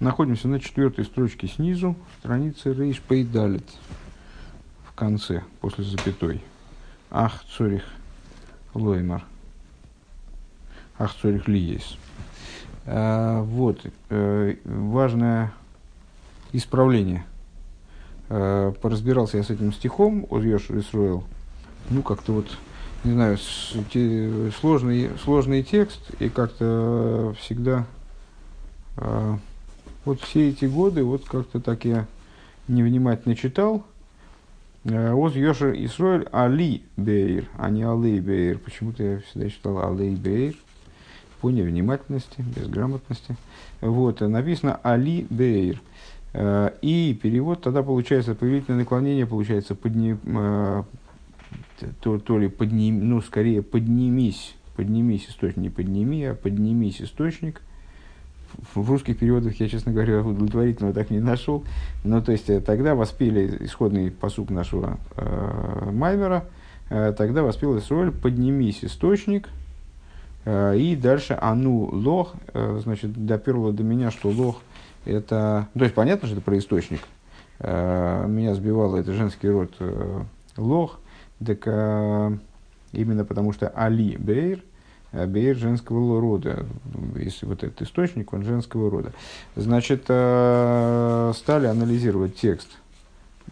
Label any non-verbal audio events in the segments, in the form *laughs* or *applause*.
Находимся на четвертой строчке снизу, страницы Рейш Пейдалит в конце, после запятой. Ах, Цорих Лоймар. Ах, Цорих Лиес. А, вот, э, важное исправление. А, поразбирался я с этим стихом, Озьеш Исруэл. Ну, как-то вот не знаю, сложный, сложный текст, и как-то всегда, э, вот все эти годы, вот как-то так я невнимательно читал, Оз Йошер Исроэль Али Бейр, а не Алей Бейр. Почему-то я всегда читал Алей Бейр по невнимательности, безграмотности. Вот, написано Али Бейр. И перевод тогда получается, повелительное наклонение получается подни, то, то ли подним, ну, скорее поднимись, поднимись источник, не подними, а поднимись источник. В русских переводах я, честно говоря, удовлетворительного так не нашел. Но то есть э, тогда воспели исходный посук нашего э, Маймера, э, тогда воспел Исроль «поднимись источник», э, и дальше «ану лох», э, значит, доперло до меня, что лох это... То есть понятно, что это про источник. Э, меня сбивало это женский род э, лох – так а, именно потому что Али Бейр, Бейр женского рода, если вот этот источник, он женского рода. Значит, а, стали анализировать текст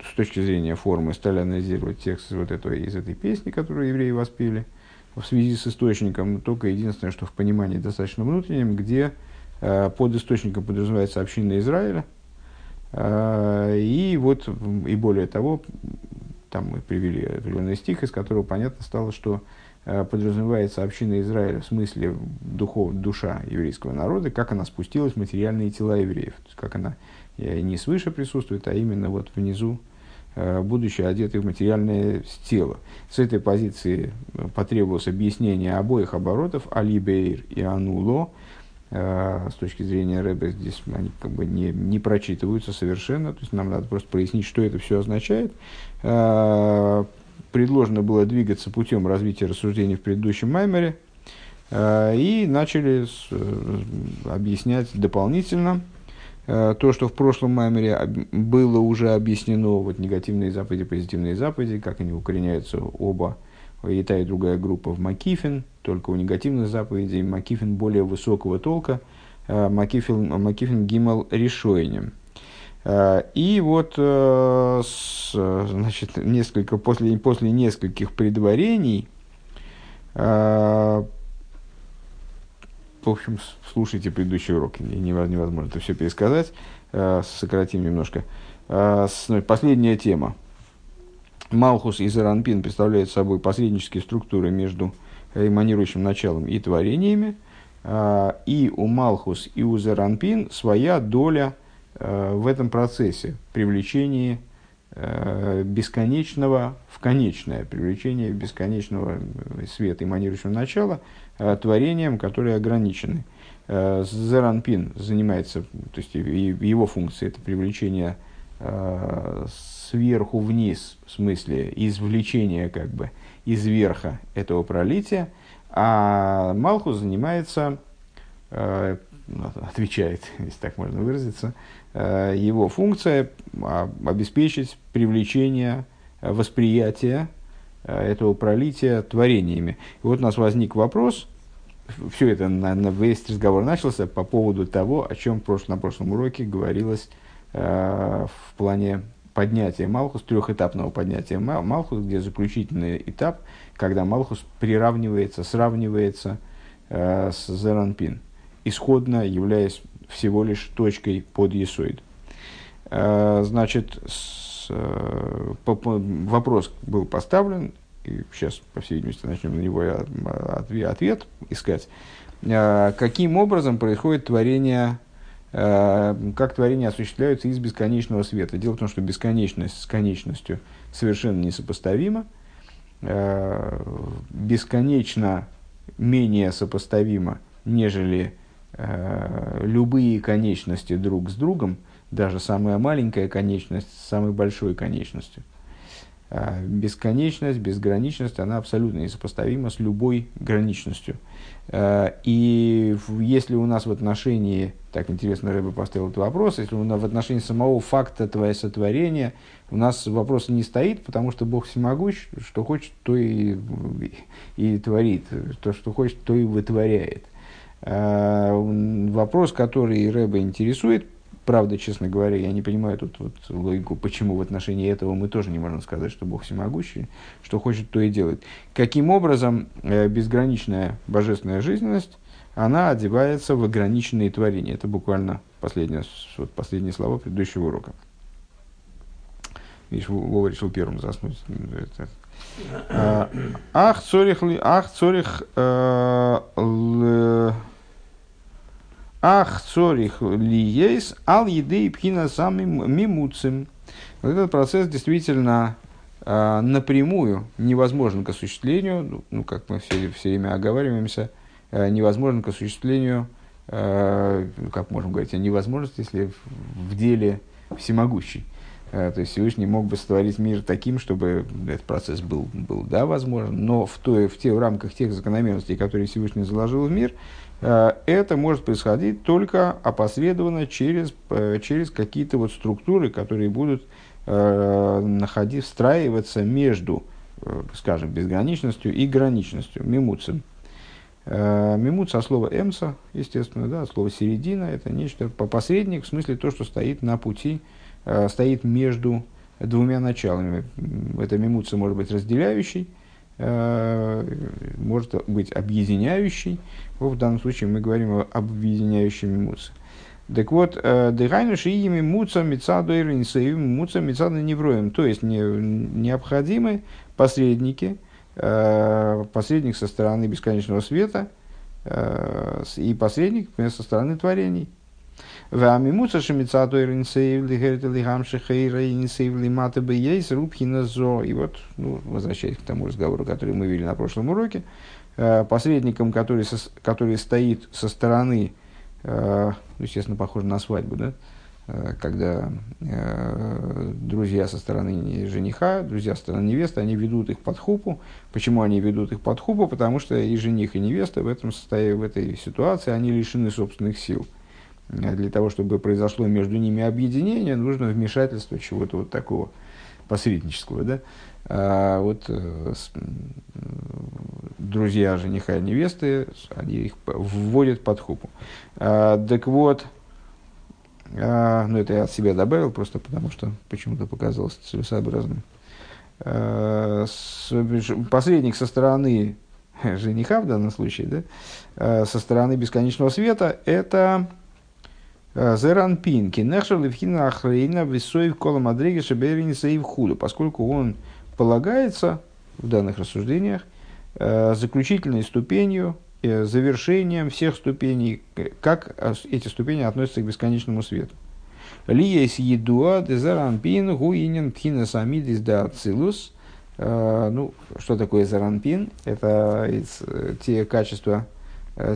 с точки зрения формы, стали анализировать текст вот этого, из этой песни, которую евреи воспели в связи с источником. Только единственное, что в понимании достаточно внутреннем, где под источником подразумевается община Израиля, и вот, и более того, там мы привели определенный стих, из которого понятно стало, что э, подразумевается община Израиля в смысле духов, душа еврейского народа, как она спустилась в материальные тела евреев. То есть, как она э, не свыше присутствует, а именно вот внизу, э, будучи одетой в материальное тело. С этой позиции потребовалось объяснение обоих оборотов, Алибейр и Ануло, с точки зрения Рэбе здесь они как бы не, не прочитываются совершенно, то есть нам надо просто прояснить, что это все означает. Э, предложено было двигаться путем развития рассуждений в предыдущем маймере, э, и начали э, объяснять дополнительно то, что в прошлом маймере было уже объяснено, вот негативные заповеди, позитивные заповеди, как они укореняются оба, и та, и другая группа в Макифин, только у негативных заповедей Макифин более высокого толка, Макифин, Макифин Гимал решением. Э, и вот, э, значит, несколько, после, после нескольких предварений, э, в общем, слушайте предыдущий урок, невозможно это все пересказать, сократим немножко. Последняя тема. Малхус и Заранпин представляют собой посреднические структуры между эманирующим началом и творениями. И у Малхус и у Заранпин своя доля – в этом процессе привлечения э, бесконечного в конечное, привлечение бесконечного э, света, эманирующего начала, творением, которые ограничены. Зеранпин занимается, то есть его функция это привлечение сверху вниз, в смысле извлечения как бы из верха этого пролития, а Малхус занимается, отвечает, *laughs* если так можно выразиться, Э, его функция а, обеспечить привлечение э, восприятия э, этого пролития творениями. И вот у нас возник вопрос, все это, на, на, весь разговор начался по поводу того, о чем прош, на прошлом уроке говорилось э, в плане поднятия Малхус, трехэтапного поднятия Малхус, где заключительный этап, когда Малхус приравнивается, сравнивается э, с Зеранпин, исходно являясь всего лишь точкой под есоид. Э, значит, с, э, вопрос был поставлен, и сейчас, по всей видимости, начнем на него ответ, ответ искать. Э, каким образом происходит творение, как творение осуществляются из бесконечного света? Дело в том, что бесконечность с конечностью совершенно несопоставима. Бесконечно менее сопоставимо, нежели Э, любые конечности друг с другом, даже самая маленькая конечность с самой большой конечностью. А бесконечность, безграничность, она абсолютно несопоставима с любой граничностью. А, и если у нас в отношении, так интересно Рэбе поставил этот вопрос, если у нас в отношении самого факта твоего сотворения у нас вопрос не стоит, потому что Бог всемогущ, что хочет, то и, и творит, то, что хочет, то и вытворяет. А, вопрос, который Рэбе интересует, Правда, честно говоря, я не понимаю тут вот логику, почему в отношении этого мы тоже не можем сказать, что Бог всемогущий, что хочет, то и делает. Каким образом э, безграничная божественная жизненность, она одевается в ограниченные творения. Это буквально последнее, вот последние слова предыдущего урока. Видишь, Вова решил первым заснуть. А, ах, цорих, ах, цорих, э, Ах, цорих ли есть, ал еды и пхина самым мимуцем. Вот этот процесс действительно э, напрямую невозможен к осуществлению, ну, ну как мы все, все время оговариваемся, э, невозможен к осуществлению, э, как можем говорить о невозможности, если в, в деле всемогущий. То есть Всевышний мог бы сотворить мир таким, чтобы этот процесс был, был да, возможен, но в, той, в, те, в рамках тех закономерностей, которые Всевышний заложил в мир, это может происходить только опосредованно через, э, через какие-то вот структуры, которые будут э, находить, встраиваться между, скажем, безграничностью и граничностью, мимуцем. Мимуц от слова эмса, естественно, да, от слова середина, это нечто по посредник, в смысле то, что стоит на пути, стоит между двумя началами. Это мимуца может быть разделяющий, может быть объединяющий, в данном случае мы говорим об объединяющем муце. Так вот, э, дыхайну шиими муца мецаду иринсеим муца мецаду невроем. То есть не, необходимы посредники, э, посредник со стороны бесконечного света э, и посредник со стороны творений. Вамимуца шемицаду иринсеим лихерит лихам шехейра иринсеим лимата бейс рубхина зо. И вот, ну, возвращаясь к тому разговору, который мы вели на прошлом уроке, Э, посредником, который, который стоит со стороны, э, естественно, похоже на свадьбу, да, э, когда друзья со стороны жениха, друзья со стороны невесты, они ведут их под хупу. Почему они ведут их под хупу? Потому что и жених, и невеста в, этом состоянии, в этой ситуации, они лишены собственных сил. Для того, чтобы произошло между ними объединение, нужно вмешательство чего-то вот такого посреднического. Да? А вот э, друзья жениха и невесты, они их вводят под хупу. А, так вот, а, ну это я от себя добавил, просто потому что почему-то показалось целесообразным. А, посредник со стороны жениха в данном случае, да, а, со стороны бесконечного света, это а, Зеранпин, кинехшер левхина ахрейна висоев кола мадреги шеберини сейв худу, поскольку он полагается в данных рассуждениях э, заключительной ступенью, э, завершением всех ступеней, как эти ступени относятся к бесконечному свету. Лиес едуа дезаранпин гуинен пхина самидис да ацилус. Э, ну, что такое заранпин? Это те качества,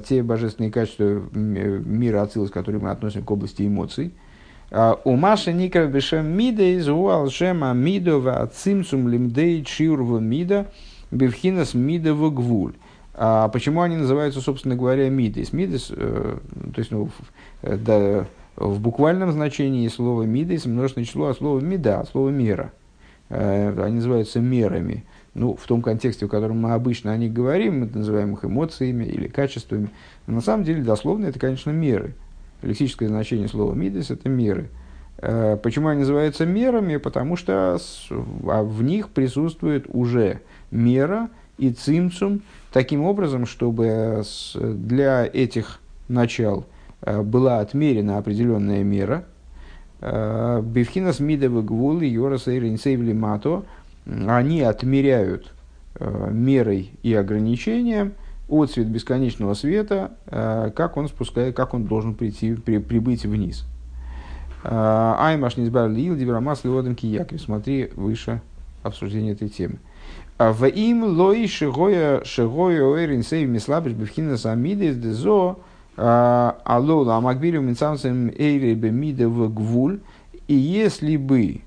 те божественные качества мира ацилус, которые мы относим к области эмоций – а, у Маши Никра Бешем Мида из Уалшема Мидова Цимцум Лимдей Чиурва Мида Бевхинас Мидова Гвуль. А почему они называются, собственно говоря, мидис? Мидис, э, то есть, ну, в, да, в буквальном значении слова мидис множественное число, а слово мида, слово мера. Э, они называются мерами. Ну, в том контексте, в котором мы обычно о них говорим, мы называем их эмоциями или качествами. Но на самом деле, дословно, это, конечно, меры. Лексическое значение слова «мидес» – это меры. Э, почему они называются мерами? Потому что а в них присутствует уже мера и цимцум таким образом, чтобы для этих начал э, была отмерена определенная мера. Э, Бифхинас мидовы гвулы йораса и мато они отмеряют мерой и ограничением – отцвет бесконечного света, э, как он спускает, как он должен прийти, при, прибыть вниз. Э, Аймаш не избавили ил дибрамас лиодом кияков. Смотри выше обсуждение этой темы. «А в им лои шигоя шигоя оэрин сейв мислабиш бифхина самидес дезо э, алола амагбилю минцамцем эйре бемида в гвуль. И если бы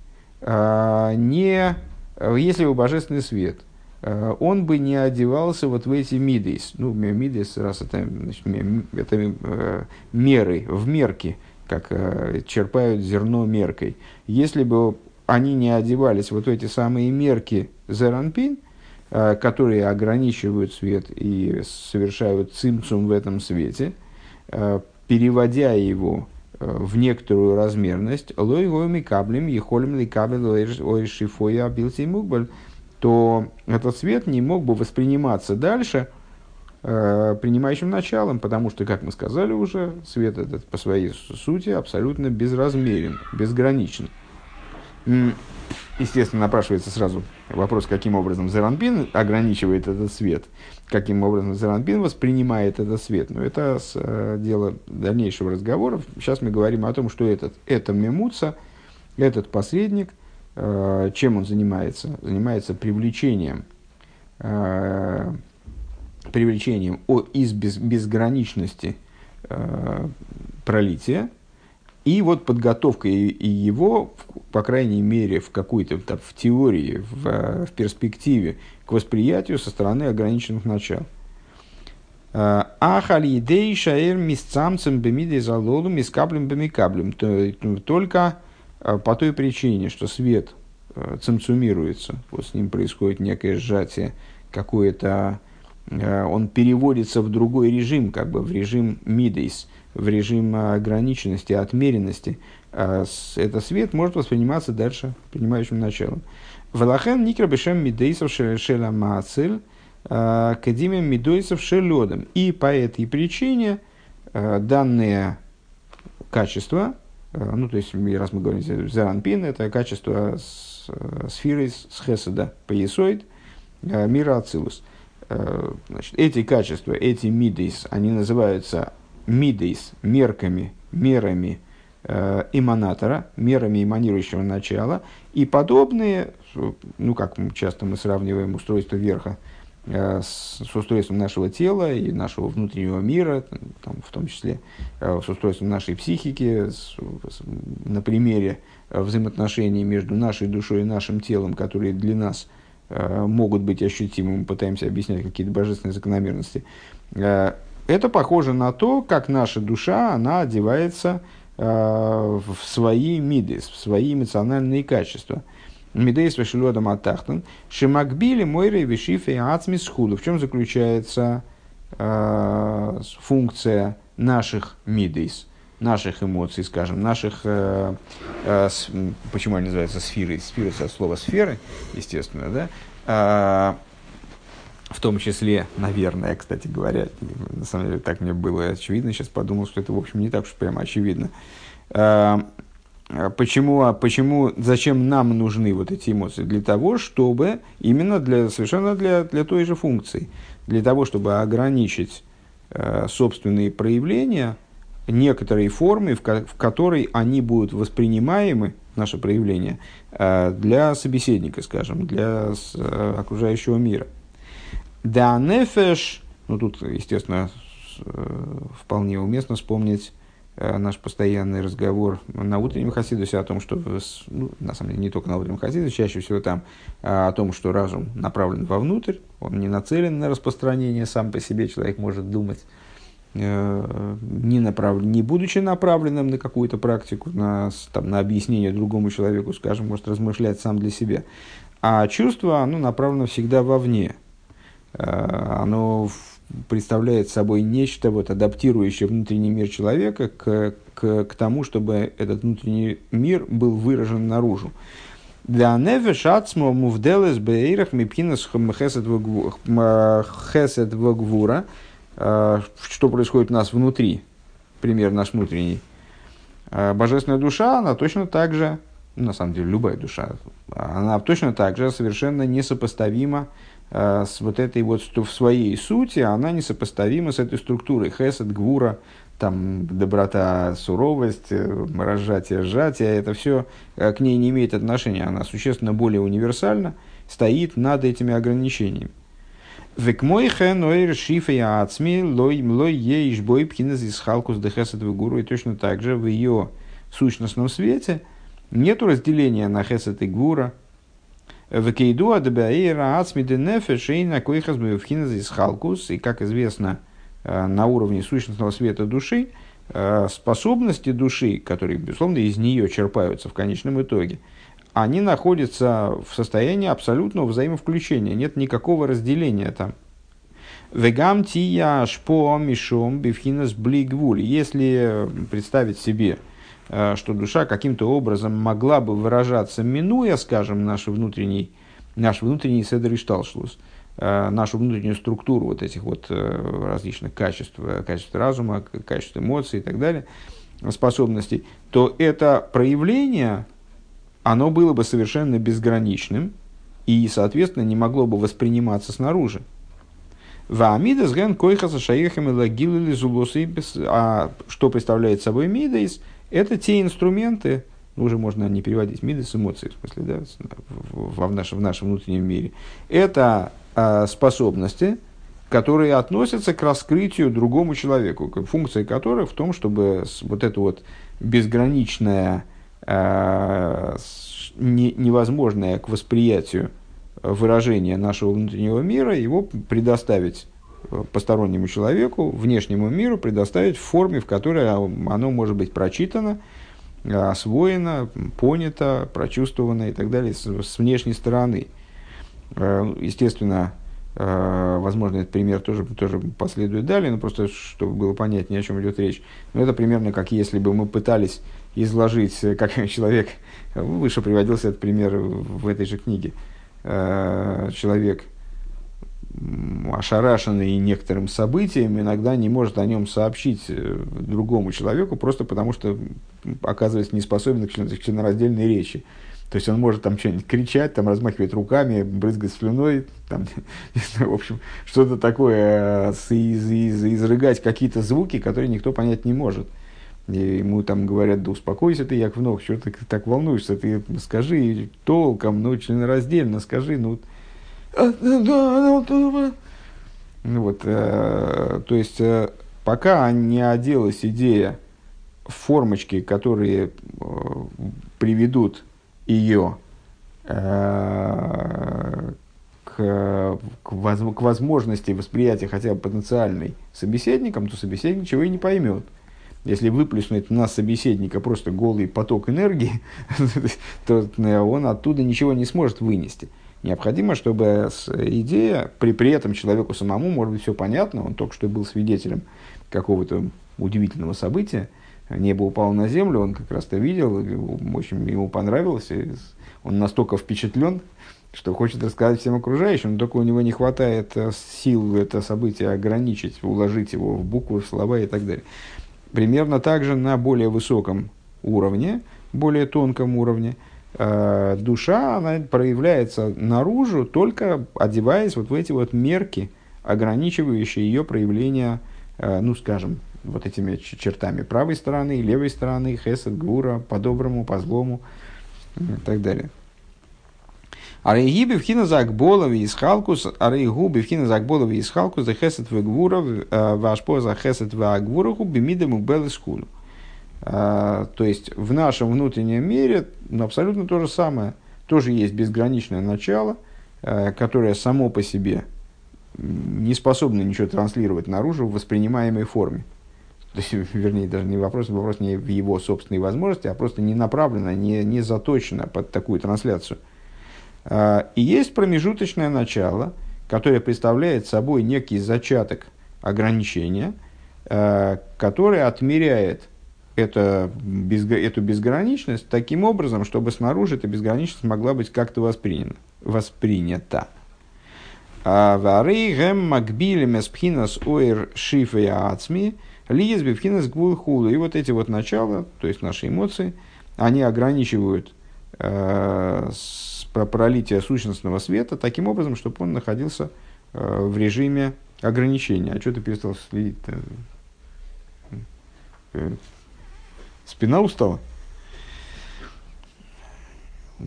не если бы божественный свет, он бы не одевался вот в эти мидейс. Ну, мидейс, раз это, значит, это меры, в мерки, как черпают зерно меркой. Если бы они не одевались вот в эти самые мерки зеранпин, которые ограничивают свет и совершают цимцум в этом свете, переводя его Э, в некоторую размерность, лой гоми каблем, ехолем ли кабель ой шифоя абилти то этот свет не мог бы восприниматься дальше э, принимающим началом, потому что, как мы сказали уже, свет этот по своей сути абсолютно безразмерен, безграничен. Естественно, напрашивается сразу вопрос, каким образом Зеранпин ограничивает этот свет, каким образом Зеранпин воспринимает этот свет. Но это с, э, дело дальнейшего разговора. Сейчас мы говорим о том, что этот, это Мемуца, этот посредник, э, чем он занимается? Занимается привлечением, э, привлечением о, из без, безграничности э, пролития, и вот подготовка и его, по крайней мере, в какой-то в теории, в, в перспективе к восприятию со стороны ограниченных начал. А, Ахалидей шаэр мисцамцем бемидей залолу мискаблем бемикаблем. Только а, по той причине, что свет а, цимцумируется, вот с ним происходит некое сжатие, какое-то, он переводится в другой режим, как бы в режим мидейс – в режим ограниченности, отмеренности, этот свет может восприниматься дальше принимающим началом. Валахен никра бешем мидейсов шеля мацель, а, кадиме мидойсов шеледом. И по этой причине а, данные качества, ну то есть раз мы говорим заранпин, это качество сферы с хеседа поясоид мира ацилус. Значит, эти качества, эти мидейс, они называются мидейс, мерками, мерами э, эманатора, мерами эманирующего начала, и подобные, ну, как часто мы сравниваем устройство верха э, с, устройством нашего тела и нашего внутреннего мира, там, в том числе э, с устройством нашей психики, с, с, на примере взаимоотношений между нашей душой и нашим телом, которые для нас э, могут быть ощутимы, мы пытаемся объяснять какие-то божественные закономерности. Э, это похоже на то, как наша душа, она одевается э, в свои миды, в свои эмоциональные качества. Мидейс вешелодом атахтан, шимакбили мойры вишифе ацмис худу. В чем заключается э, функция наших мидейс, наших эмоций, скажем, наших, э, э, с, почему они называются сферы, сферы от слова сферы, естественно, да, э, в том числе, наверное, кстати говоря, на самом деле так мне было очевидно, сейчас подумал, что это, в общем, не так уж прямо очевидно. А, почему, а почему, зачем нам нужны вот эти эмоции? Для того, чтобы, именно для, совершенно для, для той же функции, для того, чтобы ограничить э, собственные проявления некоторой формы, в, в которой они будут воспринимаемы, наше проявление, э, для собеседника, скажем, для э, окружающего мира – да нефеш, ну тут, естественно, э, вполне уместно вспомнить э, наш постоянный разговор на утреннем Хасидусе о том, что, ну, на самом деле, не только на утреннем Хасидусе, чаще всего там, а, о том, что разум направлен вовнутрь, он не нацелен на распространение сам по себе, человек может думать, э, не, направ... не будучи направленным на какую-то практику, на, там, на объяснение другому человеку, скажем, может размышлять сам для себя. А чувство, оно направлено всегда вовне – Э, оно представляет собой нечто, вот, адаптирующее внутренний мир человека к, к, к тому, чтобы этот внутренний мир был выражен наружу. Для нефеш ацмо мувделес бейрах мипхинас хесед вагвура, э, что происходит у нас внутри, пример наш внутренний. Э, божественная душа, она точно так же, на самом деле любая душа, она точно так же совершенно несопоставима Э, с вот этой вот в своей сути, она несопоставима с этой структурой. Хесед, гвура, там доброта, суровость, э, разжатие, сжатие, это все э, к ней не имеет отношения. Она существенно более универсальна, стоит над этими ограничениями. Векмойхе ноир шифе ацми лой лой ейш бой пхинез из халкус дехесед гуру. И точно так же в ее сущностном свете нет разделения на хесед и гвура – Векейду адабаэйра ацмиды нефеш и на койхас из халкус. И, как известно, на уровне сущностного света души, способности души, которые, безусловно, из нее черпаются в конечном итоге, они находятся в состоянии абсолютного взаимовключения, нет никакого разделения там. Вегам тия шпо мишом бифхинас блигвуль. Если представить себе, э, что душа каким-то образом могла бы выражаться, минуя, скажем, наш внутренний, наш внутренний седр и шталшлус, э, нашу внутреннюю структуру вот этих вот э, различных качеств, качеств разума, качеств эмоций и так далее, способностей, то это проявление, оно было бы совершенно безграничным и, соответственно, не могло бы восприниматься снаружи. Ваамидас ген койхаса шаихами лагилили зулосы. А что представляет собой мидейс? Это те инструменты, ну, уже можно не переводить мидейс эмоции, в смысле, да, в, в, нашем, в нашем внутреннем мире. Это а, способности, которые относятся к раскрытию другому человеку, функция которых в том, чтобы вот это вот безграничное, а, не, невозможное к восприятию выражение нашего внутреннего мира, его предоставить э, постороннему человеку, внешнему миру, предоставить в форме, в которой оно может быть прочитано, освоено, понято, прочувствовано и так далее с, внешней стороны. Э, естественно, э, возможно, этот пример тоже, тоже последует далее, но просто чтобы было понятнее, о чем идет речь. Но это примерно как если бы мы пытались изложить, как *laughs* человек, выше приводился этот пример в этой же книге, Э, человек, ошарашенный некоторым событием, иногда не может о нем сообщить э, другому человеку, просто потому что оказывается не способен к членораздельной речи. То есть он может там что-нибудь кричать, там размахивать руками, брызгать слюной, там, *laughs* не знаю, в общем, что-то такое, э, из, из, изрыгать какие-то звуки, которые никто понять не может. И ему там говорят, да успокойся ты, Яков Ног, что ты так волнуешься, ты скажи толком, ну, членораздельно скажи, ну вот, э, то есть, э, пока не оделась идея формочки, которые э, приведут ее э, к, к, воз, к возможности восприятия хотя бы потенциальной собеседником, то собеседник ничего и не поймет. Если выплеснуть на собеседника просто голый поток энергии, *laughs* то он оттуда ничего не сможет вынести. Необходимо, чтобы идея, при, при этом человеку самому, может быть, все понятно, он только что был свидетелем какого-то удивительного события, небо упало на землю, он как раз-то видел, очень ему понравилось, он настолько впечатлен, что хочет рассказать всем окружающим, но только у него не хватает э, сил это событие ограничить, уложить его в буквы, в слова и так далее. Примерно также на более высоком уровне, более тонком уровне, душа она проявляется наружу, только одеваясь вот в эти вот мерки, ограничивающие ее проявление, э, ну, скажем, вот этими чертами правой стороны, левой стороны, хесед, гура, по-доброму, по-злому и так далее. Арейги бифхина закболови из халкус, арейгу бифхина закболови из халкус, за хесет в гвуров, э, ваш по за хесет в агвураху, бимидам убел скулу. Э, то есть в нашем внутреннем мире ну, абсолютно то же самое. Тоже есть безграничное начало, э, которое само по себе не способно ничего транслировать наружу в воспринимаемой форме. То есть, *laughs* вернее, даже не вопрос, вопрос не в его собственной возможности, а просто не направлено, не, не заточено под такую трансляцию – а, и есть промежуточное начало, которое представляет собой некий зачаток ограничения, а, которое отмеряет это, эту безграничность таким образом, чтобы снаружи эта безграничность могла быть как-то воспринята. воспринята. А, Вары гэм макбилем эспхинас оир шифе ацми лиез бифхинас гвул И вот эти вот начала, то есть наши эмоции, они ограничивают э, про пролитие сущностного света таким образом, чтобы он находился э, в режиме ограничения. А что ты перестал следить? -то? Спина устала?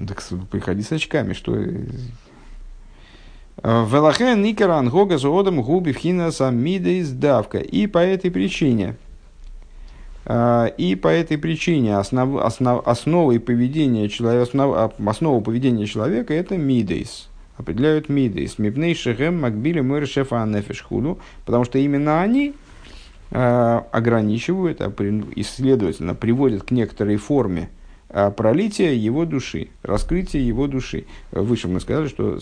Так приходи с очками, что... Велахен никеран гога зоодам губи вхина самида издавка. И по этой причине А, и по этой причине основ, основ, основой поведения человека, основ, основу поведения человека это мидейс. Определяют мидейс. Мипней шехем макбили мэр шефа анефишхуду. Потому что именно они ограничивают, а и, следовательно, приводят к некоторой форме э, пролития его души, раскрытия его души. Выше мы сказали, что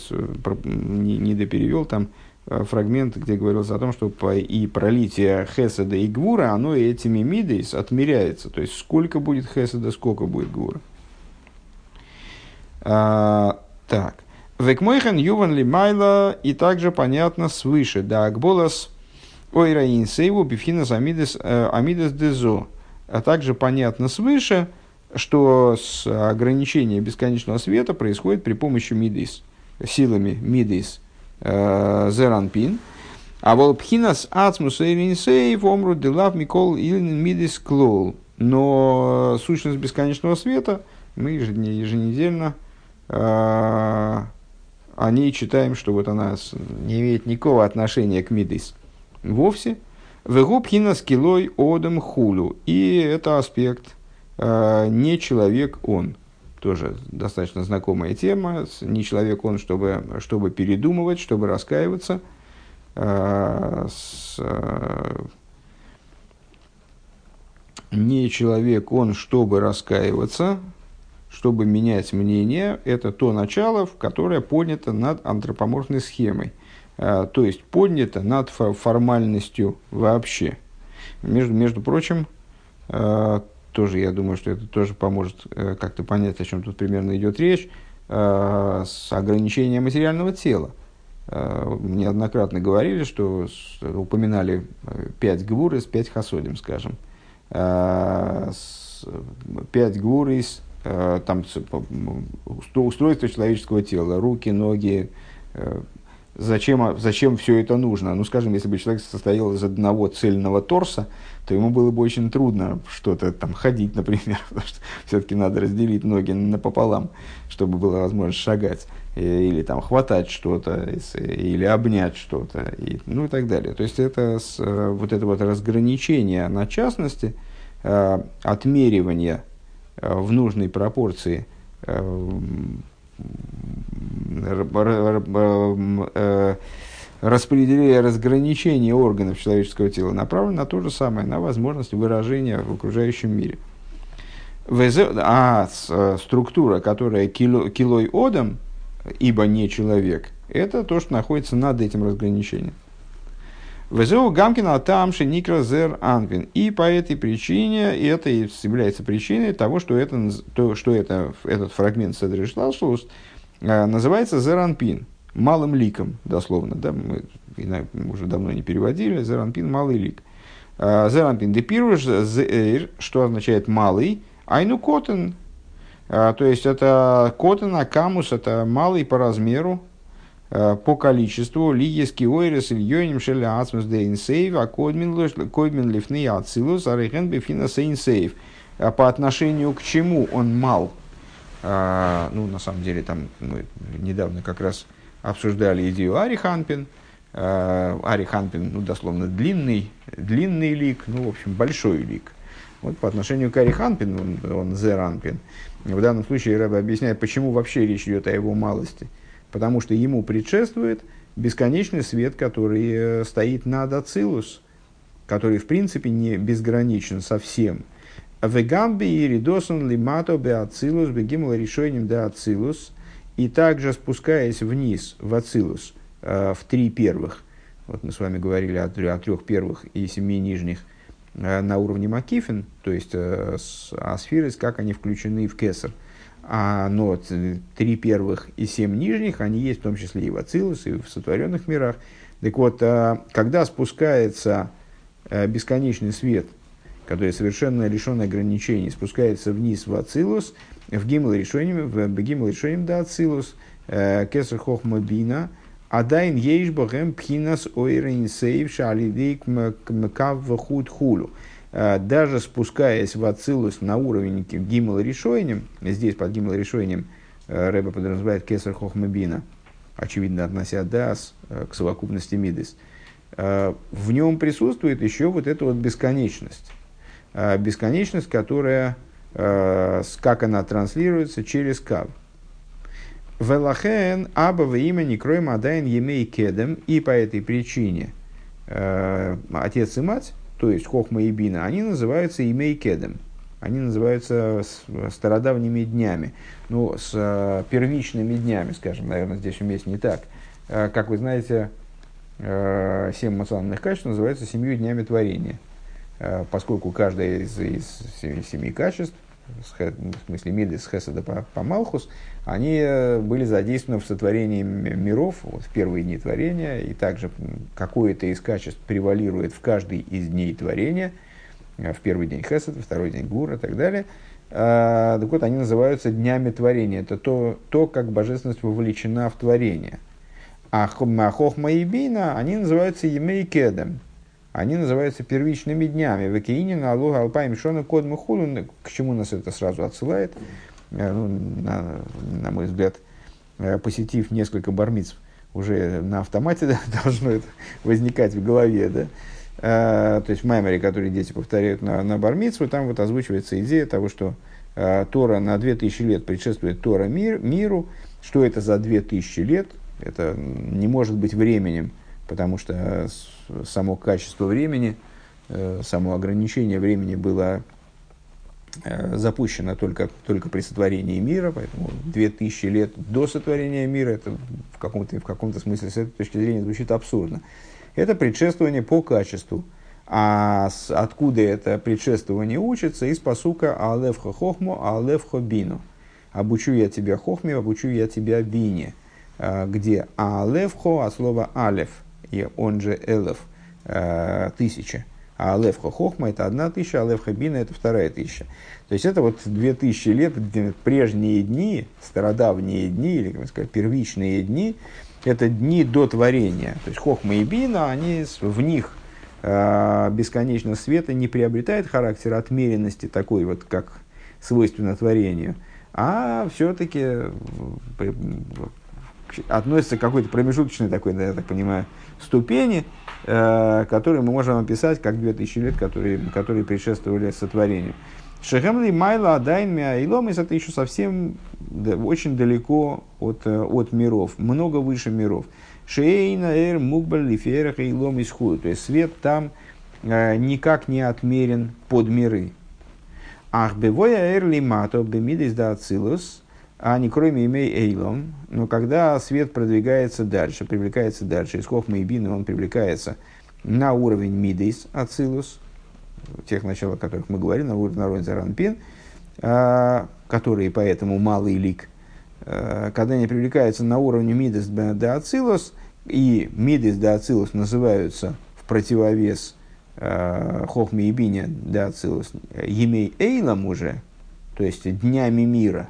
не, не доперевел там Э, фрагмент, где говорилось о том, что и пролитие Хеседа и Гвура, оно этими мидейс отмеряется. То есть, сколько будет Хеседа, сколько будет Гвура. А, так. Векмойхан юван ли майла, и также понятно свыше. Да, акболас ойра инсейву бифхинас амидес, э, амидес дезо. А также понятно свыше, что с ограничение бесконечного света происходит при помощи мидейс, силами мидейс – Э, зеранпин. А волпхинас ацмус эйринсей омру делав микол илин мидис клол. Но сущность бесконечного света мы еженедельно э, о ней читаем, что вот она не имеет никакого отношения к мидис вовсе. Вегубхина скилой одам хулю. И это аспект э, не человек он тоже достаточно знакомая тема. Не человек он, чтобы, чтобы передумывать, чтобы раскаиваться. А, с, а, не человек он, чтобы раскаиваться, чтобы менять мнение. Это то начало, которое поднято над антропоморфной схемой. А, то есть поднято над формальностью вообще. Между, между прочим, тоже, я думаю, что это тоже поможет э, как-то понять, о чем тут примерно идет речь, э, с ограничением материального тела. Э, неоднократно говорили, что упоминали пять гвур из пять хасодим, скажем. Пять гвур из там, устройство человеческого тела, руки, ноги, зачем, зачем все это нужно? Ну, скажем, если бы человек состоял из одного цельного торса, то ему было бы очень трудно что-то там ходить, *laughs* например, потому что все-таки надо разделить ноги напополам, чтобы было возможность шагать, э, или там хватать что-то, или обнять что-то, и, ну и так далее. То есть это с, э, вот это вот разграничение на частности, э, отмеривание в нужной пропорции распределение, разграничение органов человеческого тела направлено на то же самое, на возможность выражения в окружающем мире. А э, структура, которая кило, килой одом, ибо не человек, это то, что находится над этим разграничением. Везеу Гамкина там Никра Зер Анвин. И по этой причине, это является причиной того, что, это, то, что это, этот фрагмент Седри э, называется Зеранпин малым ликом, дословно, да, мы уже давно не переводили, зеранпин – малый лик. А, зеранпин – депируш зеэр, что означает малый, айну котен, а, то есть это котен, а камус – это малый по размеру, по количеству, лиески ойрес ильёним шеля ацмус де инсейв, а кодмин лифны ацилус, арихен бифина сейнсейв. По отношению к чему он мал? Ну, на самом деле, там мы недавно как раз обсуждали идею Ариханпин. Э, Ариханпин, ну, дословно, длинный, длинный лик, ну, в общем, большой лик. Вот по отношению к Ариханпин, он, он Зеранпин. В данном случае Рэба объясняет, почему вообще речь идет о его малости. Потому что ему предшествует бесконечный свет, который э, стоит над Ацилус, который, в принципе, не безграничен совсем. Вегамби и ридосан лимато бе Ацилус, бегимл решением де Ацилус – и также спускаясь вниз в Ацилус, э, в три первых, вот мы с вами говорили о, о трех первых и семи нижних, э, на уровне Макифин, то есть э, с асфирис, как они включены в Кесар. А, но три первых и семь нижних, они есть в том числе и в Ацилус, и в сотворенных мирах. Так вот, когда спускается бесконечный свет, который совершенно лишен ограничений, спускается вниз в Ацилус – в гимл решением, в гимл решением да ацилус, э, кесар хохма бина, адайн ейш богем пхинас ойрен сейв шалидейк мкав худ хулю. Э, даже спускаясь в ацилус на уровень гимл решением, здесь под гимл решением э, Рэба подразумевает кесар хохма бина, очевидно относя дас к совокупности мидес, в нем присутствует еще вот эта вот бесконечность. бесконечность, которая, как она транслируется через кав. Велахен аба имя не крой мадайн емей кедем, и по этой причине отец и мать, то есть хохма и бина, они называются имей кедем они называются стародавними днями. Ну, с э, первичными днями, скажем, наверное, здесь уместно не так. Э, как вы знаете, э, семь эмоциональных качеств называются семью днями творения. Поскольку каждое из, из семи качеств, в смысле Миды с Хеседа по, по Малхус, они были задействованы в сотворении миров вот, в первые дни творения, и также какое-то из качеств превалирует в каждый из дней творения – Э, в первый день Хесед, второй день Гур и так далее. А, так вот, они называются днями творения. Это то, то как божественность вовлечена в творение. А Хохма и Бина, они называются Емейкедом. Они называются первичными днями. Векиинин, Алуха, Алпай, Мишона, Код, Мухулун. К чему нас это сразу отсылает? Э, ну, на, на мой взгляд, э, посетив несколько бармиц, уже на автомате *laughs* должно это возникать в голове, да? Э, то есть в Маймере, который дети повторяют на, на Бармицу, там вот озвучивается идея того, что э, Тора на 2000 лет предшествует Тора мир, миру. Что это за 2000 лет? Это не может быть временем, потому что само качество времени, э, само ограничение времени было э, запущено только, только при сотворении мира, поэтому 2000 лет до сотворения мира, это в каком-то, в каком-то смысле с этой точки зрения звучит абсурдно. Это предшествование по качеству. А с, откуда это предшествование учится? Из посука «Алевхо хохму, алевхо бину». «Обучу я тебя хохме, обучу я тебя бине». А, где «Алевхо» от слова «алев», и он же «элев», а, тысяча. А алевхо хохма это одна тысяча, алевха бина это вторая тысяча. То есть это вот две тысячи лет, прежние дни, стародавние дни, или, как сказать, первичные дни, это дни до творения. То есть Хохма и Бина, они, в них э, бесконечно света не приобретает характер отмеренности такой вот, как свойственно творению, а все-таки относится к какой-то промежуточной такой, я так понимаю, ступени, э, которые мы можем описать как 2000 лет, которые, которые предшествовали сотворению. Шехемли Майла Адайн Миаиломис это еще совсем да, очень далеко от, э, от миров, много выше миров. Шейна Эр Мукбаль Лиферах Иломис Худу. То есть свет там э, никак не отмерен под миры. Ах бевоя Эр Лимато Бемидис да Ацилус, а не кроме имей Эйлом. Но когда свет продвигается дальше, привлекается дальше, из Хохма и Бины он привлекается на уровень Мидис Ацилус, тех начал, о которых мы говорили, на уровне народа Заранпин, а, которые поэтому малый лик, а, когда они привлекаются на уровне Мидес де Ацилос, и Мидес де Ацилос называются в противовес а, Хохме и Бине де Ацилос, Емей Эйлом уже, то есть днями мира,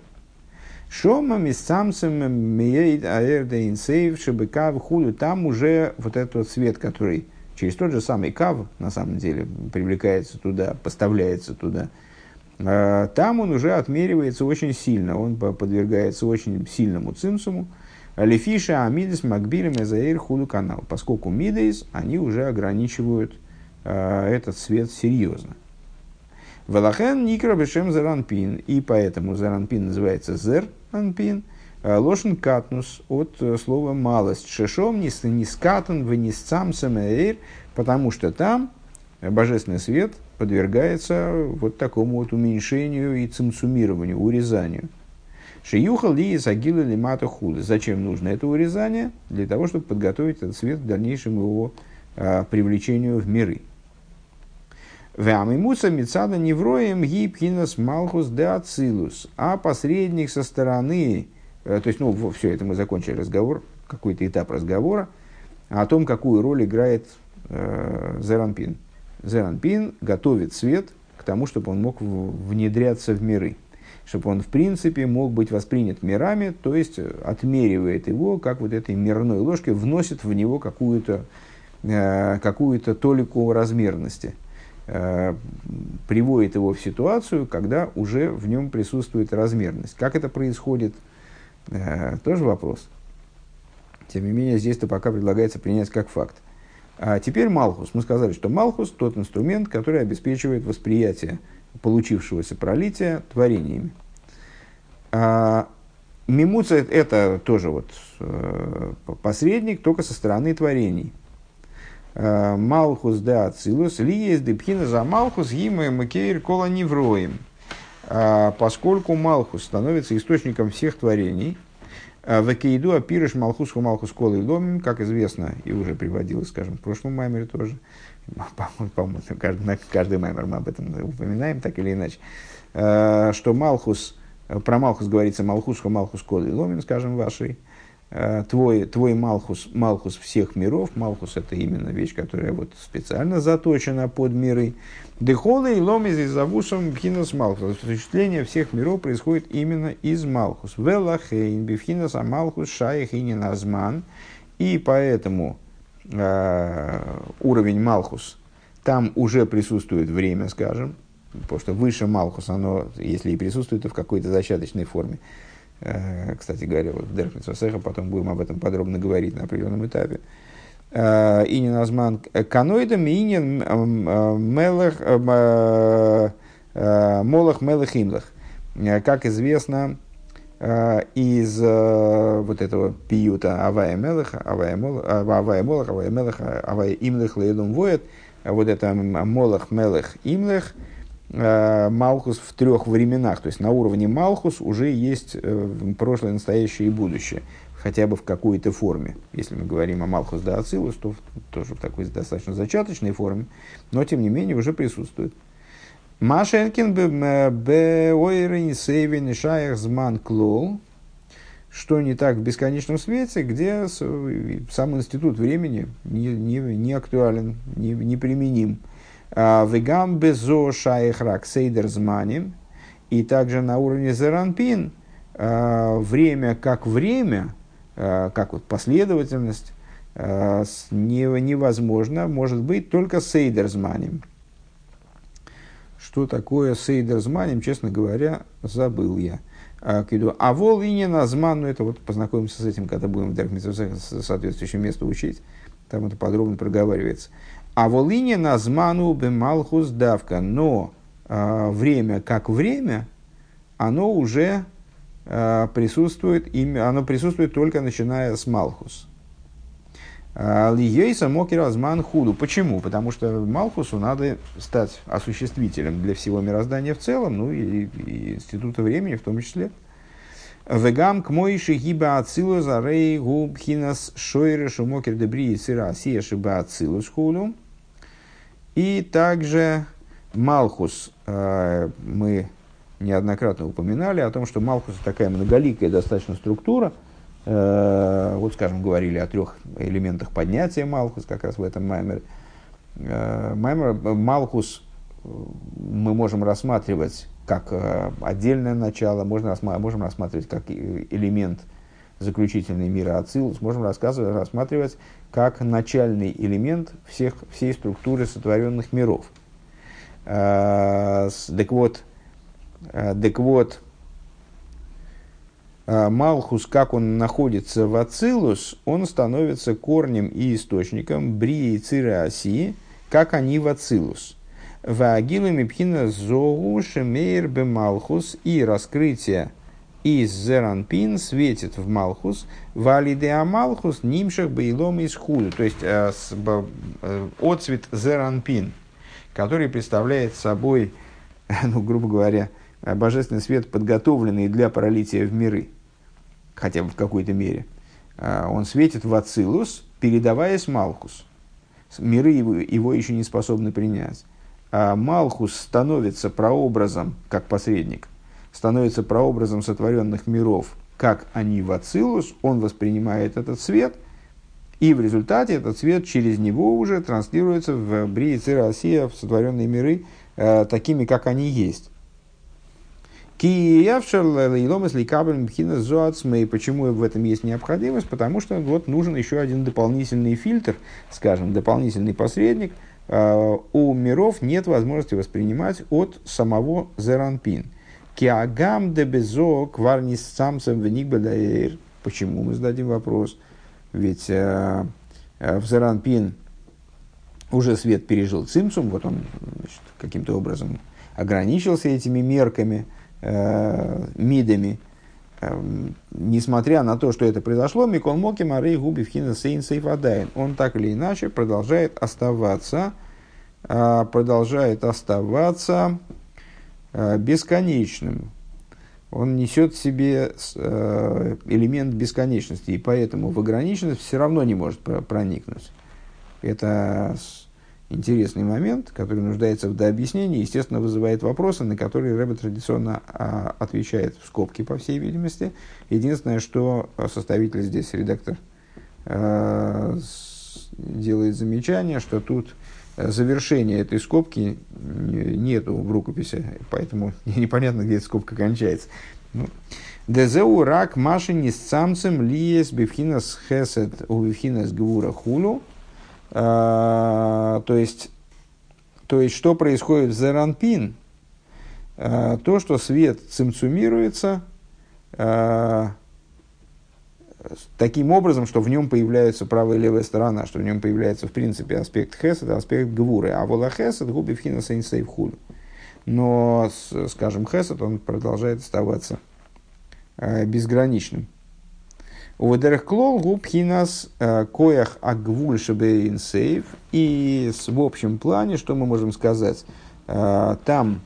Шомами, самцем, миейд, аэрда, инсейв, шебека, худу, там уже вот этот вот свет, который через тот же самый кав, на самом деле, привлекается туда, поставляется туда, а, там он уже отмеривается очень сильно, он подвергается очень сильному цимсуму. Лефиша, Амидис, Макбилем, Эзаир, Худу канал. Поскольку Мидейс, они уже ограничивают э, этот свет серьезно. Валахен Никра Бешем Заранпин. И поэтому Заранпин называется Зеранпин – Э, Лошен катнус от э, слова малость. Шешом не скатан в нисцам самеэр, потому что там божественный свет подвергается вот такому вот уменьшению и цимсумированию, урезанию. Шиюхал ли сагила ли мата худы. Зачем нужно это урезание? Для того, чтобы подготовить этот свет к дальнейшему его а, привлечению в миры. Вамимуса мецада невроем гибхинас малхус де ацилус. А посредник со стороны Э, то есть, ну, все это мы закончили разговор, какой-то этап разговора о том, какую роль играет э, Зеранпин. Зеранпин готовит свет к тому, чтобы он мог внедряться в миры, чтобы он, в принципе, мог быть воспринят мирами, то есть э, отмеривает его, как вот этой мирной ложкой, вносит в него какую-то э, какую-то толику размерности, приводит его в ситуацию, когда уже в нем присутствует размерность. Как это происходит – Э, тоже вопрос. Тем не менее, здесь-то пока предлагается принять как факт. А теперь Малхус. Мы сказали, что Малхус тот инструмент, который обеспечивает восприятие получившегося пролития творениями. А, Мимуца это тоже вот э, посредник, только со стороны творений. А, Малхус да ацилус, ли есть депхина за Малхус, гима макейр кола невроем. А, поскольку Малхус становится источником всех творений, в Кейду опирыш Малхусху Малхус Колы Ломим, как известно, и уже приводилось, скажем, в прошлом маймере тоже, *laughs* по-моему, каждый, каждый маймер мы об этом упоминаем, так или иначе, что Малхус, про Малхус говорится Малхусху Малхус Колы Ломим, скажем, вашей, твой, твой Малхус, Малхус всех миров, Малхус это именно вещь, которая вот специально заточена под миры, Дехолы и ломиз из завусом бхинас малхус. Осуществление всех миров происходит именно из малхус. Велахейн бифхинас амалхус шайхинин азман. И поэтому э, уровень малхус, там уже присутствует время, скажем, потому что выше малхус, оно, если и присутствует, то в какой-то зачаточной форме. Э, кстати говоря, вот в Дерхмитсвасеха потом будем об этом подробно говорить на определенном этапе. Э, Э, инин азман каноидом, инин э, мелах, э, молах мелах имлах. Как известно, из вот этого пиюта Авая Мелах, Авая Молах, Авая Мелах, Авая Имлах Лейлум Воет, вот это Молах Мелах Имлах, Малхус в трех временах. То есть на уровне Малхус уже есть прошлое, настоящее и будущее хотя бы в какой-то форме. Если мы говорим о Малхус да Ацилус, то тоже в такой достаточно зачаточной форме, но тем не менее уже присутствует. Машенкин беойрен сейвен шаях зман клол, что не так в бесконечном свете, где сам институт времени не, не, не актуален, не, не применим. Вегам безо шаях рак сейдер зманим, и также на уровне зеранпин а, время как время – Э, как вот последовательность, невозможно, может быть, только сейдерзманем. Что такое сейдерзманем, честно говоря, забыл я. А, а вол и не назман, ну это вот познакомимся с этим, когда будем в соответствующее место учить, там это подробно проговаривается. А волине назману бемалхус давка, но а, время как время, оно уже Э, присутствует, оно присутствует только начиная с Малхус. Э, Лиейса Мокер Азман Худу. Почему? Потому что Малхусу надо стать осуществителем для всего мироздания в целом, ну и, и института времени в том числе. Вегам к моиши гиба ацилу за рей губхинас шойры шумокер дебри и сыра асия шиба ацилу худу. И также Малхус э, мы неоднократно упоминали о том, что Малхус такая многоликая достаточно структура. Э, вот, скажем, говорили о трех элементах поднятия Малхус, как раз в этом Маймере. Э, Маймер, Малхус мы можем рассматривать как отдельное начало, можно можем рассматривать как элемент заключительный мира Ацилус, можем рассказывать, рассматривать как начальный элемент всех, всей структуры сотворенных миров. Так вот, Э, так вот, э, Малхус, как он находится в Ацилус, он становится корнем и источником Брии Циры Осии, как они в Ацилус. Ваагилами пхина зогу шемейр бе Малхус и раскрытие из Зеранпин светит в Малхус, валиде Малхус нимшах бейлом из худу. То есть э, с, э, отцвет Зеранпин, который представляет собой, *laughs* ну, грубо говоря, Э, божественный свет, подготовленный для пролития в миры, хотя бы в какой-то мере, э, он светит в Ацилус, передаваясь Малхус. Миры его, его еще не способны принять. А Малхус становится прообразом, как посредник, становится прообразом сотворенных миров, как они в Ацилус, он воспринимает этот свет, и в результате этот свет через него уже транслируется в Брии Россия, в сотворенные миры, э, такими, как они есть. Почему в этом есть необходимость? Потому что вот нужен еще один дополнительный фильтр, скажем, дополнительный посредник. А, у миров нет возможности воспринимать от самого Зеранпин. Киагам де безо кварнис самсом Почему мы зададим вопрос? Ведь э, в Зеранпин уже свет пережил цимсум, вот он каким-то образом ограничился этими мерками, э, мидами, э, несмотря на то, что это произошло, Микол Моки Марей Губи Вхина Сейн Сейфадайн, он так или иначе продолжает оставаться, э, продолжает оставаться э, бесконечным. Он несет в себе э, элемент бесконечности, и поэтому в ограниченность все равно не может проникнуть. Это интересный момент, который нуждается в дообъяснении, естественно, вызывает вопросы, на которые Рэбе традиционно а, отвечает в скобки, по всей видимости. Единственное, что составитель здесь, редактор, а, делает замечание, что тут завершения этой скобки нету в рукописи, поэтому *laughs* непонятно, где эта скобка кончается. Ну, Дезеу рак машини с самцем лиес бифхинас хесед у бифхинас гвура хулу – а, то, есть, то есть, что происходит в Зеранпин? А, то, что свет цимцумируется а, таким образом, что в нем появляется правая и левая сторона, что в нем появляется, в принципе, аспект хесед, аспект гвуры. А вола хесед губи в хинасейнсейв худу. Но, скажем, хесед, он продолжает оставаться безграничным. У Ведерх Клол губхинас э, коях агвуль шебейнсейв. И в общем плане, что мы можем сказать, э, там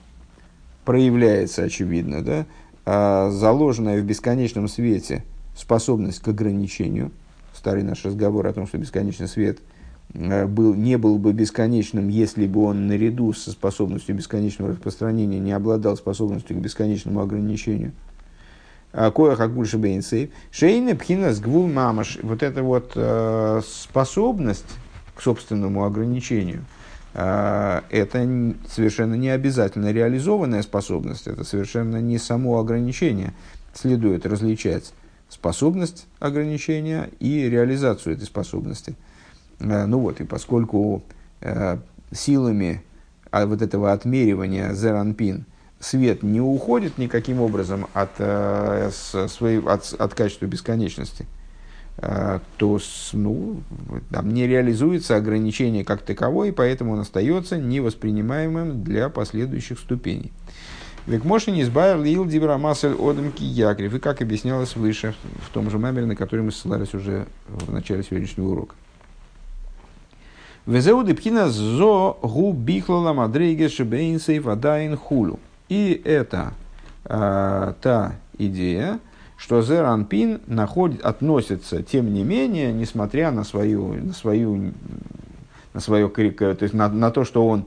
проявляется, очевидно, да, э, заложенная в бесконечном свете способность к ограничению. Старый наш разговор о том, что бесконечный свет был, не был бы бесконечным, если бы он наряду со способностью бесконечного распространения не обладал способностью к бесконечному ограничению – а, Коях Акбульши Бейнсейв, Шейна Пхинас Гвул Мамаш, вот эта вот э, способность к собственному ограничению, э, это совершенно не обязательно реализованная способность, это совершенно не само ограничение. Следует различать способность ограничения и реализацию этой способности. Э, ну вот, и поскольку э, силами а, вот этого отмеривания зеранпин – свет не уходит никаким образом от, э, своей, от, от качества бесконечности, то ну, там не реализуется ограничение как таковое, и поэтому он остается невоспринимаемым для последующих ступеней. Век Моше не избавил Ил Дибрамасель Одамки Якрив, и как объяснялось выше, в том же мемере, на который мы ссылались уже в начале сегодняшнего урока. Везеуды пхина зо гу бихлала мадрейге шебейнсей вадайн хулу. И это э, та идея, что Зеранпин находит, относится, тем не менее, несмотря на свою, на свою, на свое, то есть на, на то, что он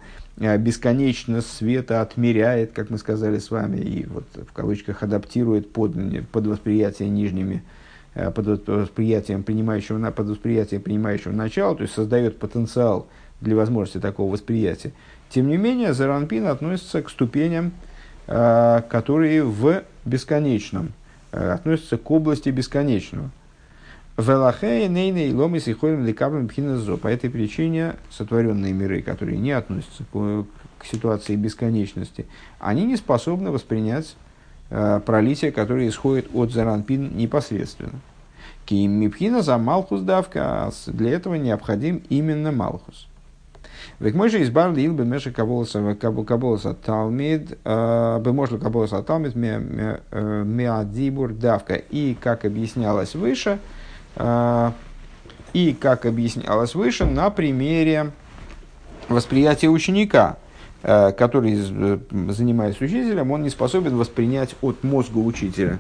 бесконечно света отмеряет, как мы сказали с вами, и вот в кавычках адаптирует под, под восприятие нижними, а, под восприятием принимающего, под восприятием принимающего начала, то есть создает потенциал для возможности такого восприятия. Тем не менее, Заранпин относится к ступеням Э, которые в бесконечном, э, относятся к области бесконечного. Велахей нейней ломис и ходим лекаблем пхиназо. По этой причине сотворенные миры, которые не относятся к, к ситуации бесконечности, они не способны воспринять э, пролитие, которое исходит от заранпин непосредственно. Кимипхина за Малхус давка, а для этого необходим именно Малхус. Век мой же избар лил бы меша каболоса каболоса талмид, э, можно каболоса талмид меадибур давка. И как объяснялось выше, э, и как объяснялось выше на примере восприятия ученика, э, который, занимаясь учителем, он не способен воспринять от мозга учителя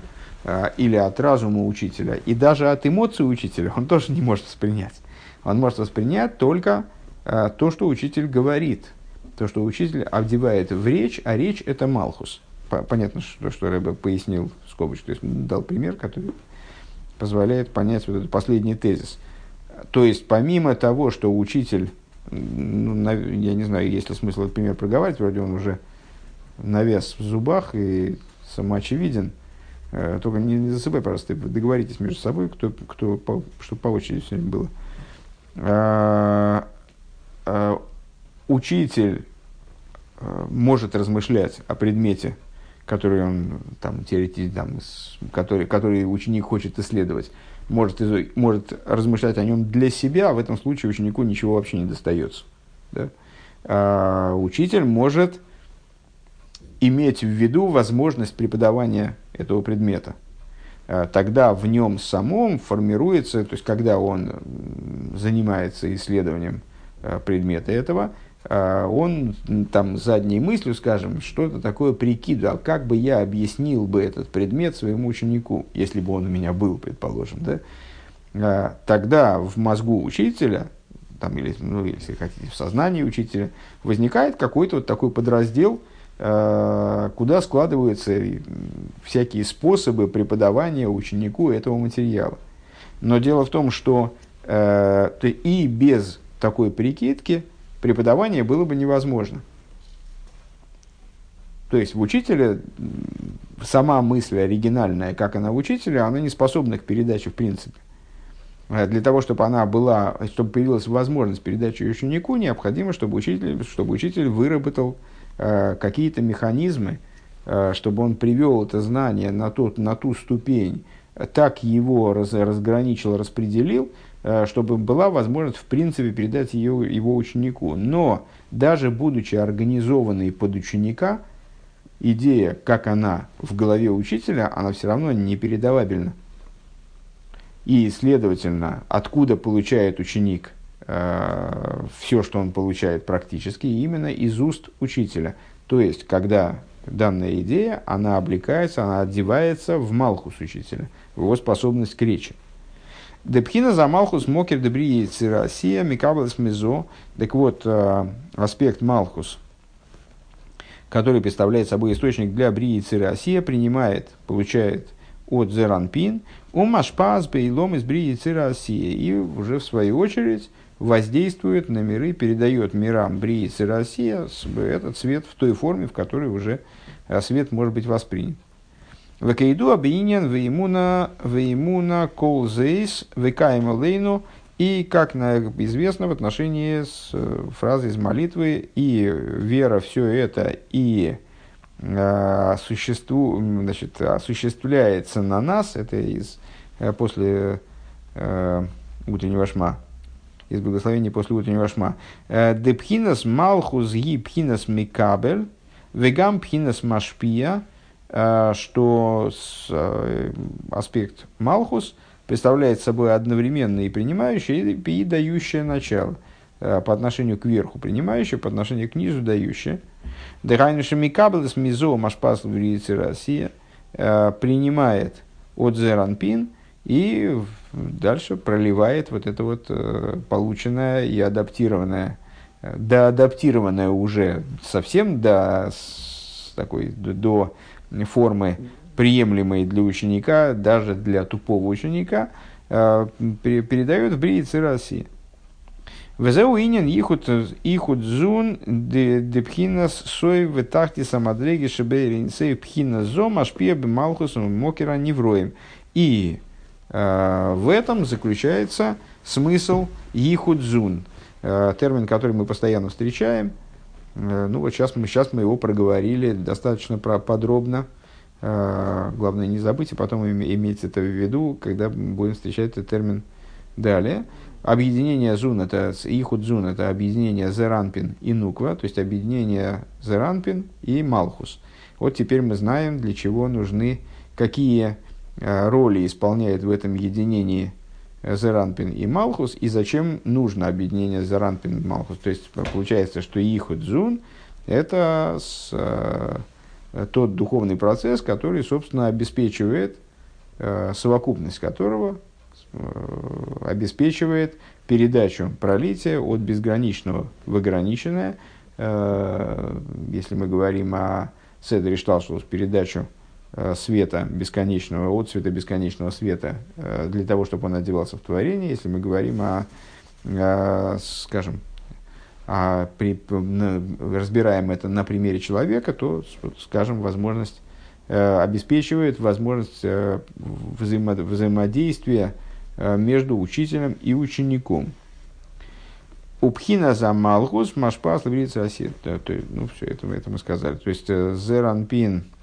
или от разума учителя, и даже от эмоций учителя он *laughs* тоже не может воспринять. Он может воспринять только а, то, что учитель говорит, то, что учитель обдевает в речь, а речь это Малхус. Понятно, что, что Рэбе пояснил в скобочку, то есть дал пример, который позволяет понять вот этот последний тезис. То есть, помимо того, что учитель, ну, я не знаю, есть ли смысл этот пример проговаривать, вроде он уже навяз в зубах и самоочевиден, э, только не, не засыпай, пожалуйста, договоритесь между собой, кто, кто, по, чтобы по очереди все было. А, Э, учитель э, может размышлять о предмете, который он там, теоретически, там, который, который ученик хочет исследовать, может, может размышлять о нем для себя, а в этом случае ученику ничего вообще не достается. Да? А, учитель может иметь в виду возможность преподавания этого предмета. А, тогда в нем самом формируется, то есть когда он занимается исследованием а, предмета этого, он там задней мыслью, скажем, что-то такое прикидывал, как бы я объяснил бы этот предмет своему ученику, если бы он у меня был, предположим, да, а, тогда в мозгу учителя, там, или, ну, если хотите, в сознании учителя, возникает какой-то вот такой подраздел, а, куда складываются всякие способы преподавания ученику этого материала. Но дело в том, что и без такой прикидки – преподавание было бы невозможно. То есть в учителе сама мысль оригинальная, как она в учителе, она не способна к передаче в принципе. А для того, чтобы она была, чтобы появилась возможность передачи ученику, необходимо, чтобы учитель, чтобы учитель выработал э, какие-то механизмы, э, чтобы он привел это знание на, тот, на ту ступень, так его раз, разграничил, распределил, Э, чтобы была возможность, в принципе, передать ее его ученику. Но даже будучи организованной под ученика, идея, как она в голове учителя, она все равно не передавабельна. И, следовательно, откуда получает ученик э, все, что он получает практически, именно из уст учителя. То есть, когда данная идея, она облекается, она одевается в малхус учителя, в его способность к речи. Депхина за Малхус Мокер Дебри Россия Микаблес Мизо. Так вот, э, аспект Малхус, который представляет собой источник для Брии Россия, принимает, получает от Зеранпин, у Машпас Бейлом из Брии Россия. И уже в свою очередь воздействует на миры, передает мирам Брии Россия этот свет в той форме, в которой уже свет может быть воспринят. Векейду абииньян веймуна веймуна колзейс векаем лейну и, как известно в отношении с э, фразой из молитвы, и вера все это и э, существу, значит, осуществляется на нас, это из, э, после э, утреннего шма, из благословения после утреннего шма. «Э, Депхинас малхус ги пхинас микабель, вегам пхинас машпия, что э, аспект Малхус представляет собой одновременно и принимающее, и дающее начало э, по отношению к верху принимающее, по отношению к низу дающее. Дыхайнуша Микаблес Мизо Машпас Россия принимает от Зеранпин и дальше проливает вот это вот полученное и адаптированное, доадаптированное уже совсем до такой до формы, приемлемые для ученика, даже для тупого ученика, э, передает в Бриице России. Везеу инин ихуд ихуд зун депхинас сой в тахте самадреги шебейрин сей пхинас зом ашпия бемалхусом мокера невроем. И э, в этом заключается смысл ихудзун, э, термин, который мы постоянно встречаем, ну вот сейчас мы, сейчас мы его проговорили достаточно про, подробно. Э, главное не забыть, а потом иметь это в виду, когда будем встречать этот термин далее. Объединение зун, это ихуд зун, это объединение зеранпин и нуква, то есть объединение зеранпин и малхус. Вот теперь мы знаем, для чего нужны, какие э, роли исполняет в этом единении Зеранпин и Малхус, и зачем нужно объединение Зеранпин и Малхус. То есть получается, что Ихуд Зун – это с, э, тот духовный процесс, который, собственно, обеспечивает, э, совокупность которого э, обеспечивает передачу пролития от безграничного в ограниченное. Э, если мы говорим о Седре Шталшус, передачу Э, света бесконечного, от света бесконечного света, э, для того, чтобы он одевался в творение, если мы говорим о, скажем, о, при, разбираем это на примере человека, то, скажем, возможность э, обеспечивает возможность взаимо, взаимодействия между учителем и учеником. Упхина за Малхус, Машпас, Лаврица, Асир. Ну, все это, это мы сказали. То есть, Зеранпин, э,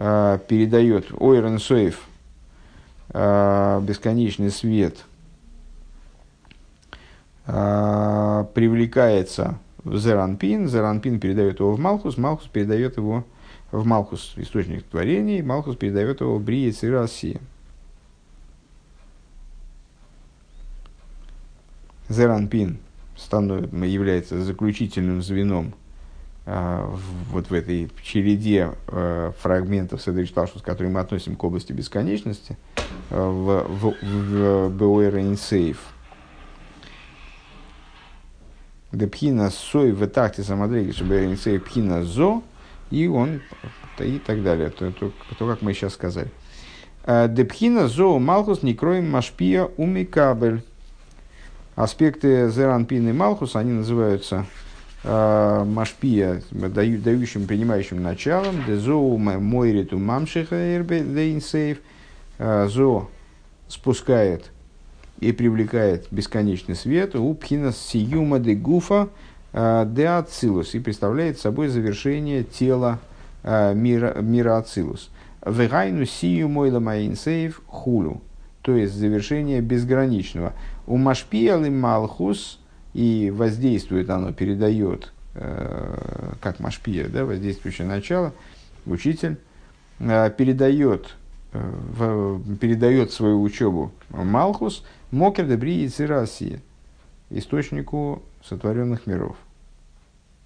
передает Ойрен Соев, э, бесконечный свет, э, привлекается в Зеранпин, Зеранпин передает его в Малхус, Малхус передает его в Малхус, источник творений, Малхус передает его в Бриец и Россия. Зеранпин становится, является заключительным звеном э, вот в этой череде э, фрагментов Седричталшус, которые мы относим к области бесконечности, э, в, в, в Беуэр Инсейф. Депхина сой в такте самодрейги, чтобы Инсейф пхина зо, и он и так далее. То, то, то как мы сейчас сказали. Депхина зо малхус не кроем машпия умикабель аспекты Зеранпин и Малхус, они называются э, Машпия, даю, дающим, принимающим началом, Дезоу Мойриту Мамшиха Дейнсейв, э, Зо спускает и привлекает бесконечный свет, у Пхина Сиюма де Гуфа э, де Ацилус, и представляет собой завершение тела э, мира, мира Ацилус. Вегайну Сию Мойла Майнсейв Хулю, то есть завершение безграничного. У Машпиал и Малхус, и воздействует оно, передает, э, как Машпия, да, воздействующее начало, учитель, э, передает, э, в, передает свою учебу Малхус, Мокер Дебри и Россия, источнику сотворенных миров.